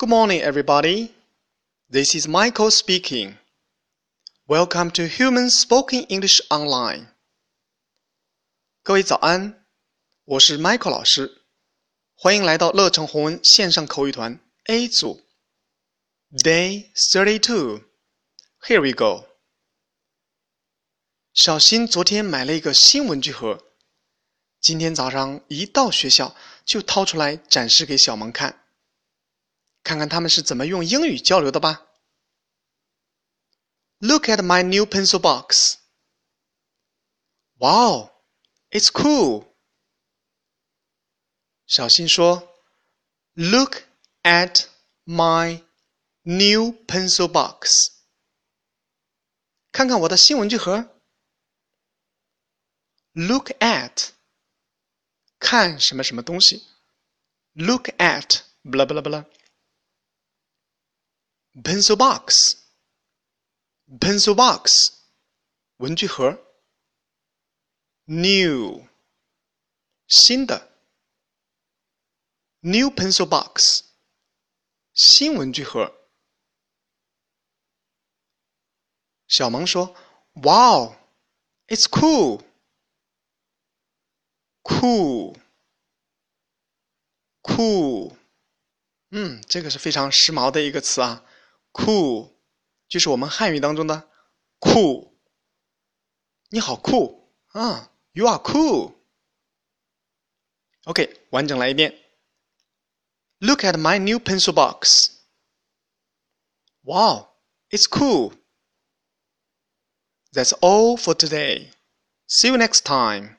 Good morning, everybody. This is Michael speaking. Welcome to Human Spoken English Online. 各位早安，我是 Michael 老师，欢迎来到乐成红文线上口语团 A 组。Day thirty-two. Here we go. 小新昨天买了一个新文具盒，今天早上一到学校就掏出来展示给小萌看，看看他们是怎么用英语交流的吧。Look at my new pencil box. Wow, it's cool. 小新说：“Look at my new pencil box。”看看我的新文具盒。Look at，看什么什么东西。Look at，不啦 不啦不啦。Pencil box，pencil box，文具盒。New，新的。New pencil box，新文具盒。小萌说：“Wow, it's cool.” Cool, cool，嗯，这个是非常时髦的一个词啊。 Cool，就是我们汉语当中的酷。你好酷啊！You are cool. OK，完整来一遍。Look at my new pencil box. Wow, it's cool. That's all for today. See you next time.